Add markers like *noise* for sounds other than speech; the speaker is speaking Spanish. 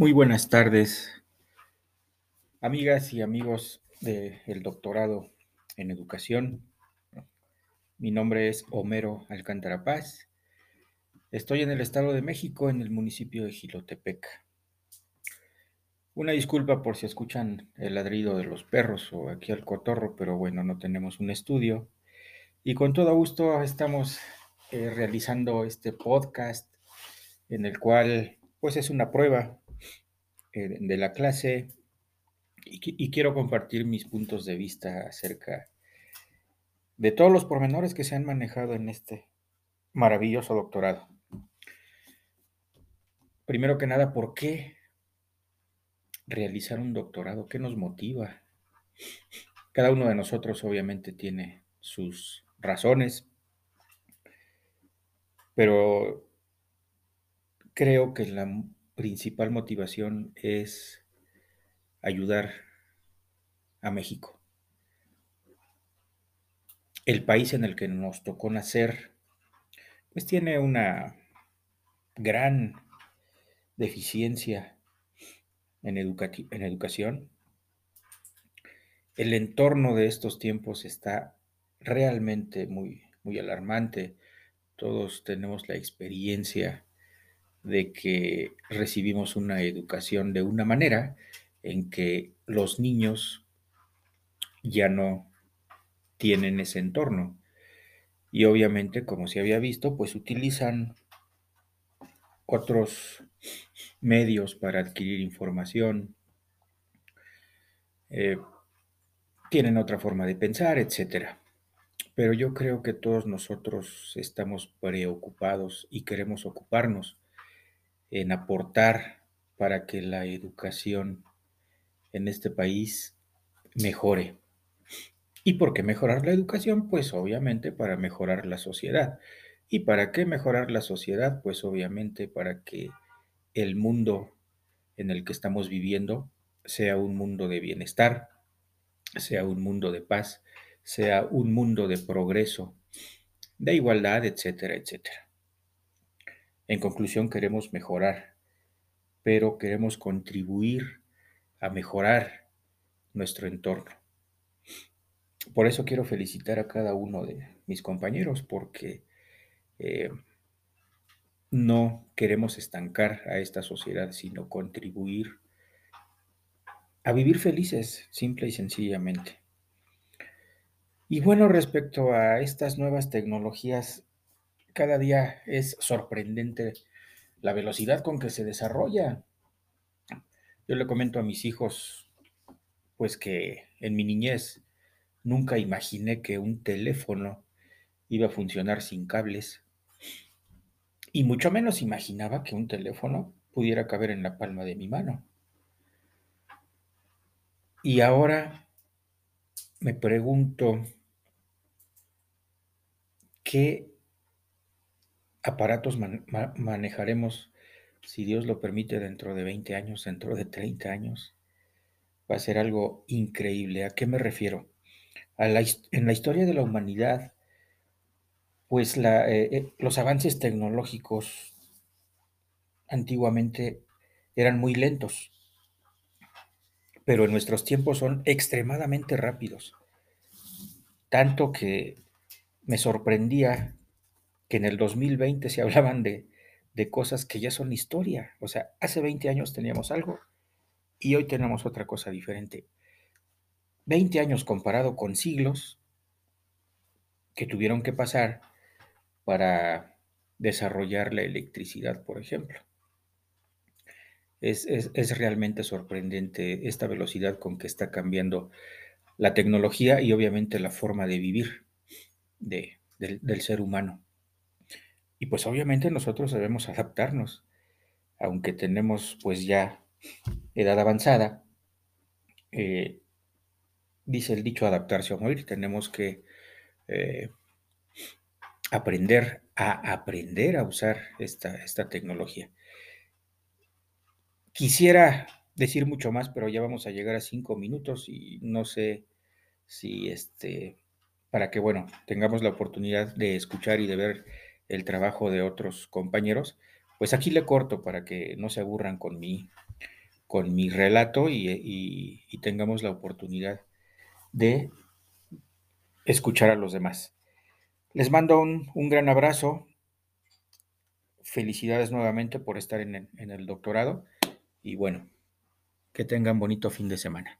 Muy buenas tardes, amigas y amigos del doctorado en educación. Mi nombre es Homero Alcántara Paz. Estoy en el Estado de México, en el municipio de Gilotepec. Una disculpa por si escuchan el ladrido de los perros o aquí al cotorro, pero bueno, no tenemos un estudio. Y con todo gusto estamos eh, realizando este podcast en el cual pues es una prueba eh, de la clase y, quiero compartir mis puntos de vista acerca de todos los pormenores que se han manejado en este maravilloso doctorado. Primero que nada, ¿por qué realizar un doctorado? ¿Qué nos motiva? Cada uno de nosotros obviamente tiene sus razones, pero creo que la principal motivación es ayudar a México. El país en el que nos tocó nacer, pues tiene una gran deficiencia en, en educación. El entorno de estos tiempos está realmente muy, muy alarmante. Todos tenemos la experiencia de que recibimos una educación de una manera en que los niños ya no tienen ese entorno. Y obviamente, como se había visto, pues utilizan otros medios para adquirir información, eh, tienen otra forma de pensar, etc. Pero yo creo que todos nosotros estamos preocupados y queremos ocuparnos en aportar para que la educación en este país mejore. ¿Y por qué mejorar la educación? Pues obviamente para mejorar la sociedad. ¿Y para qué mejorar la sociedad? Pues obviamente para que el mundo en el que estamos viviendo sea un mundo de bienestar, sea un mundo de paz, sea un mundo de progreso, de igualdad, etcétera, etcétera. En conclusión, queremos mejorar, pero queremos contribuir a mejorar nuestro entorno. Por eso quiero felicitar a cada uno de mis compañeros, porque eh, no queremos estancar a esta sociedad, sino contribuir a vivir felices, simple y sencillamente. Y bueno, respecto a estas nuevas tecnologías, cada día es sorprendente la velocidad con que se desarrolla. Yo le comento a mis hijos, pues que en mi niñez nunca imaginé que un teléfono iba a funcionar sin cables. Y mucho menos imaginaba que un teléfono pudiera caber en la palma de mi mano. Y ahora me pregunto, ¿qué aparatos manejaremos, si Dios lo permite, dentro de 20 años, dentro de 30 años. Va a ser algo increíble. ¿A qué me refiero? en la historia de la humanidad, pues eh, eh, los avances tecnológicos antiguamente eran muy lentos, pero en nuestros tiempos son extremadamente rápidos. Tanto que me sorprendía que en el 2020 se *laughs* hablaban de, cosas que ya son historia. O sea, hace 20 años teníamos algo y hoy tenemos otra cosa diferente. 20 años comparado con siglos que tuvieron que pasar para desarrollar la electricidad, por ejemplo. Es, realmente sorprendente esta velocidad con que está cambiando la tecnología y obviamente la forma de vivir del ser humano. Y pues obviamente nosotros debemos adaptarnos, aunque tenemos pues ya edad avanzada. Eh, dice el dicho adaptarse o morir, tenemos que eh, aprender a aprender a usar esta, esta tecnología. Quisiera decir mucho más, pero ya vamos a llegar a cinco minutos y no sé si este, para que, bueno, tengamos la oportunidad de escuchar y de ver el trabajo de otros compañeros, pues aquí le corto para que no se aburran con mi, con mi relato y, tengamos la oportunidad de escuchar a los demás. Les mando un, gran abrazo. Felicidades nuevamente por estar en el doctorado y bueno, que tengan bonito fin de semana.